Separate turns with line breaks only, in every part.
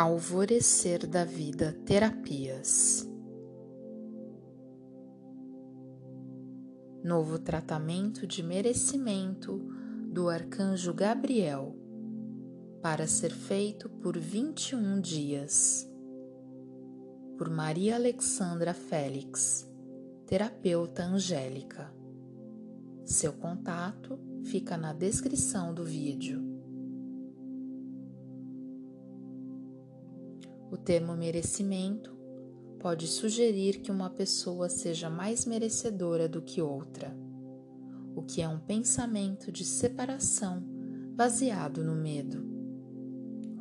Alvorecer da Vida Terapias. Novo tratamento de merecimento do Arcanjo Gabriel para ser feito por 21 dias. Por Maria Alexandra Félix, terapeuta angélica. Seu contato fica na descrição do vídeo. O termo merecimento pode sugerir que uma pessoa seja mais merecedora do que outra, o que é um pensamento de separação baseado no medo.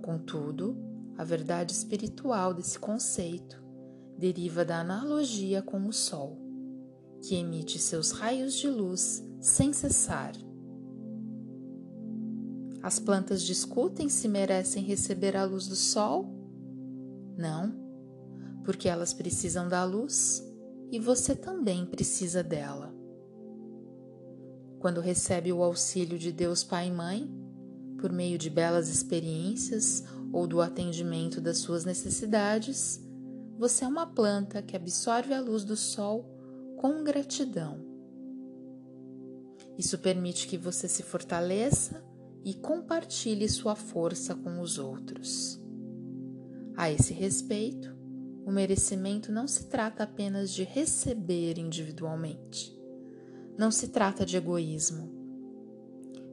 Contudo, a verdade espiritual desse conceito deriva da analogia com o Sol, que emite seus raios de luz sem cessar. As plantas discutem se merecem receber a luz do Sol não, porque elas precisam da luz e você também precisa dela. Quando recebe o auxílio de Deus Pai e Mãe, por meio de belas experiências ou do atendimento das suas necessidades, você é uma planta que absorve a luz do sol com gratidão. Isso permite que você se fortaleça e compartilhe sua força com os outros. A esse respeito, o merecimento não se trata apenas de receber individualmente. Não se trata de egoísmo.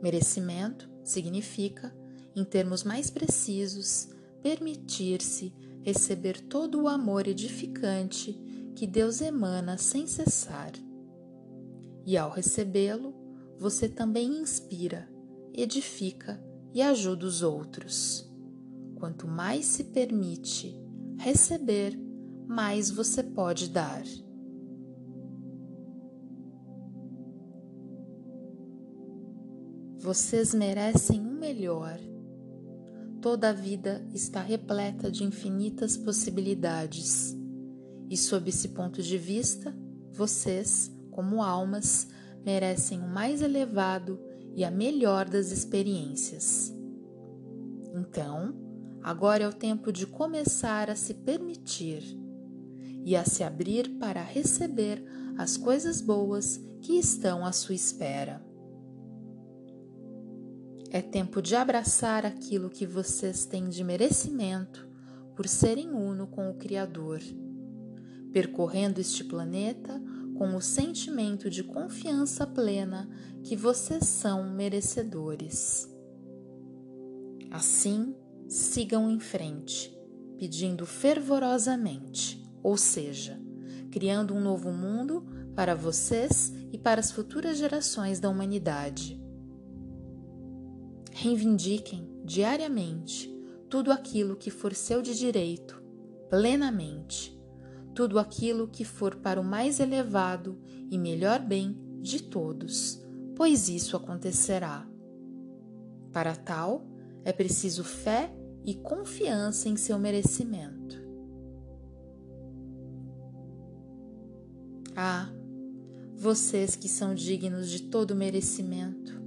Merecimento significa, em termos mais precisos, permitir-se receber todo o amor edificante que Deus emana sem cessar. E ao recebê-lo, você também inspira, edifica e ajuda os outros. Quanto mais se permite receber, mais você pode dar. Vocês merecem o melhor. Toda a vida está repleta de infinitas possibilidades, e sob esse ponto de vista, vocês, como almas, merecem o mais elevado e a melhor das experiências. Então, Agora é o tempo de começar a se permitir e a se abrir para receber as coisas boas que estão à sua espera. É tempo de abraçar aquilo que vocês têm de merecimento por serem uno com o Criador, percorrendo este planeta com o sentimento de confiança plena que vocês são merecedores. Assim, sigam em frente, pedindo fervorosamente, ou seja, criando um novo mundo para vocês e para as futuras gerações da humanidade. Reivindiquem diariamente tudo aquilo que for seu de direito, plenamente, tudo aquilo que for para o mais elevado e melhor bem de todos, pois isso acontecerá. Para tal, é preciso fé e confiança em seu merecimento. Ah, vocês que são dignos de todo merecimento,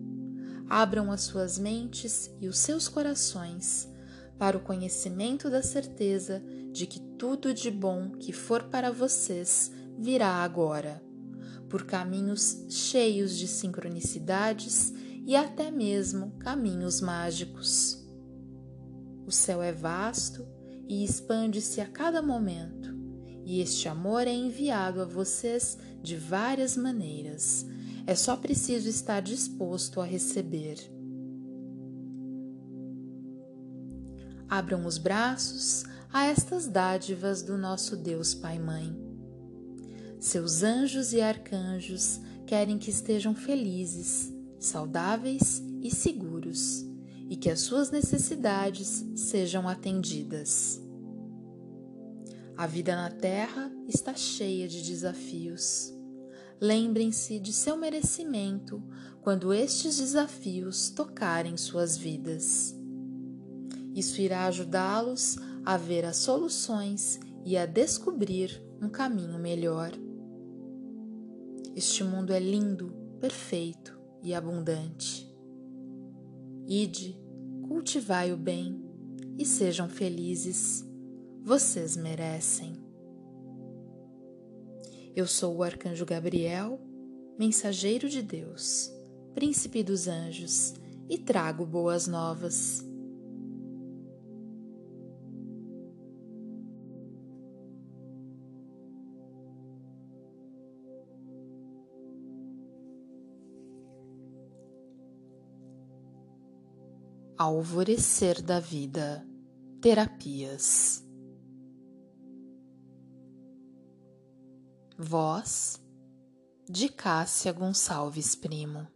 abram as suas mentes e os seus corações para o conhecimento da certeza de que tudo de bom que for para vocês virá agora, por caminhos cheios de sincronicidades e até mesmo caminhos mágicos. O céu é vasto e expande-se a cada momento, e este amor é enviado a vocês de várias maneiras. É só preciso estar disposto a receber. Abram os braços a estas dádivas do nosso Deus Pai Mãe. Seus anjos e arcanjos querem que estejam felizes, saudáveis e seguros, e que as suas necessidades sejam atendidas. A vida na Terra está cheia de desafios. Lembrem-se de seu merecimento quando estes desafios tocarem suas vidas. Isso irá ajudá-los a ver as soluções e a descobrir um caminho melhor. Este mundo é lindo, perfeito e abundante. Ide, cultivai o bem e sejam felizes. Vocês merecem. Eu sou o arcanjo Gabriel, mensageiro de Deus, príncipe dos anjos, e trago boas novas. Alvorecer da Vida Terapias. Voz de Cássia Gonçalves Primo